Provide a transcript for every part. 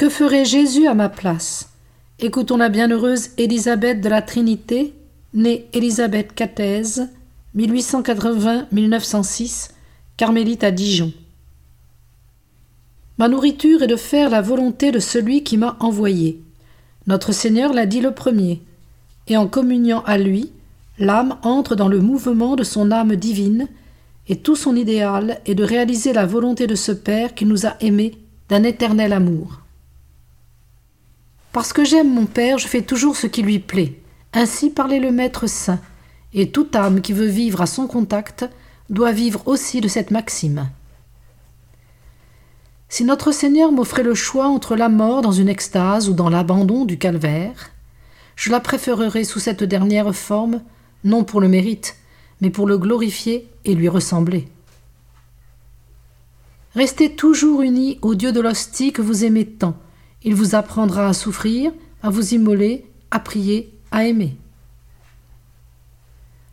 Que ferait Jésus à ma place? Écoutons la bienheureuse Élisabeth de la Trinité, née Élisabeth Cathèse, 1880-1906, carmélite à Dijon. Ma nourriture est de faire la volonté de celui qui m'a envoyé. Notre Seigneur l'a dit le premier, et en communiant à lui, l'âme entre dans le mouvement de son âme divine, et tout son idéal est de réaliser la volonté de ce Père qui nous a aimés d'un éternel amour. Parce que j'aime mon Père, je fais toujours ce qui lui plaît. Ainsi parlait le Maître Saint, et toute âme qui veut vivre à son contact doit vivre aussi de cette maxime. Si notre Seigneur m'offrait le choix entre la mort dans une extase ou dans l'abandon du calvaire, je la préférerais sous cette dernière forme, non pour le mérite, mais pour le glorifier et lui ressembler. Restez toujours unis au Dieu de l'hostie que vous aimez tant. Il vous apprendra à souffrir, à vous immoler, à prier, à aimer.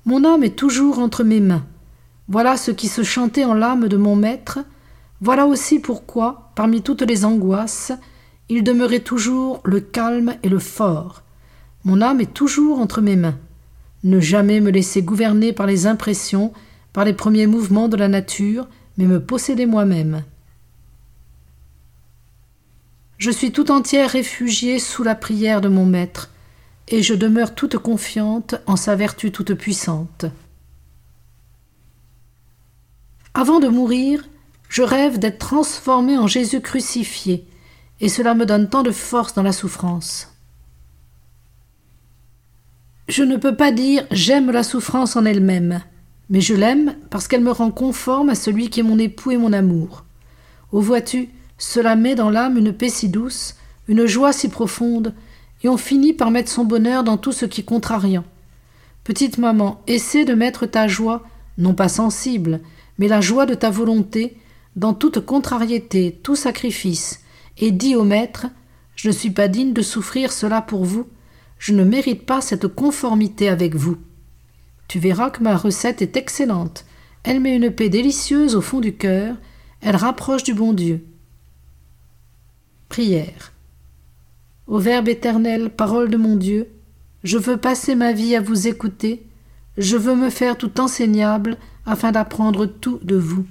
Mon âme est toujours entre mes mains. Voilà ce qui se chantait en l'âme de mon maître. Voilà aussi pourquoi, parmi toutes les angoisses, il demeurait toujours le calme et le fort. Mon âme est toujours entre mes mains. Ne jamais me laisser gouverner par les impressions, par les premiers mouvements de la nature, mais me posséder moi-même. Je suis tout entière réfugiée sous la prière de mon Maître, et je demeure toute confiante en sa vertu toute puissante. Avant de mourir, je rêve d'être transformée en Jésus crucifié, et cela me donne tant de force dans la souffrance. Je ne peux pas dire j'aime la souffrance en elle-même, mais je l'aime parce qu'elle me rend conforme à celui qui est mon époux et mon amour. Oh vois-tu, cela met dans l'âme une paix si douce, une joie si profonde, et on finit par mettre son bonheur dans tout ce qui est contrariant. Petite maman, essaie de mettre ta joie, non pas sensible, mais la joie de ta volonté, dans toute contrariété, tout sacrifice, et dis au Maître Je ne suis pas digne de souffrir cela pour vous, je ne mérite pas cette conformité avec vous. Tu verras que ma recette est excellente. Elle met une paix délicieuse au fond du cœur, elle rapproche du bon Dieu. Prière. Au Verbe éternel, parole de mon Dieu, je veux passer ma vie à vous écouter, je veux me faire tout enseignable afin d'apprendre tout de vous.